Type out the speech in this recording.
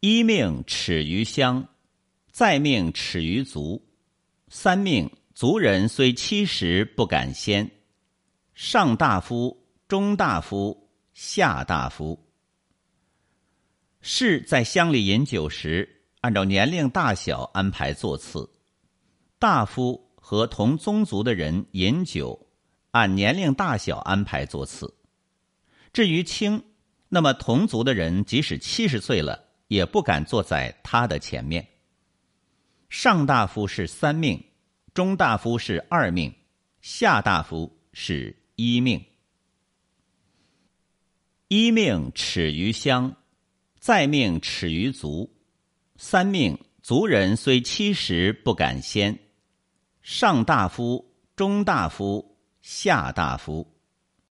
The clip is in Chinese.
一命耻于乡，再命耻于族。三命族人虽七十不敢先。上大夫、中大夫、下大夫。士在乡里饮酒时，按照年龄大小安排座次。大夫和同宗族的人饮酒，按年龄大小安排座次。至于卿，那么同族的人即使七十岁了，也不敢坐在他的前面。上大夫是三命，中大夫是二命，下大夫是一命。一命耻于乡，再命耻于族。三命族人虽七十不敢先。上大夫、中大夫、下大夫。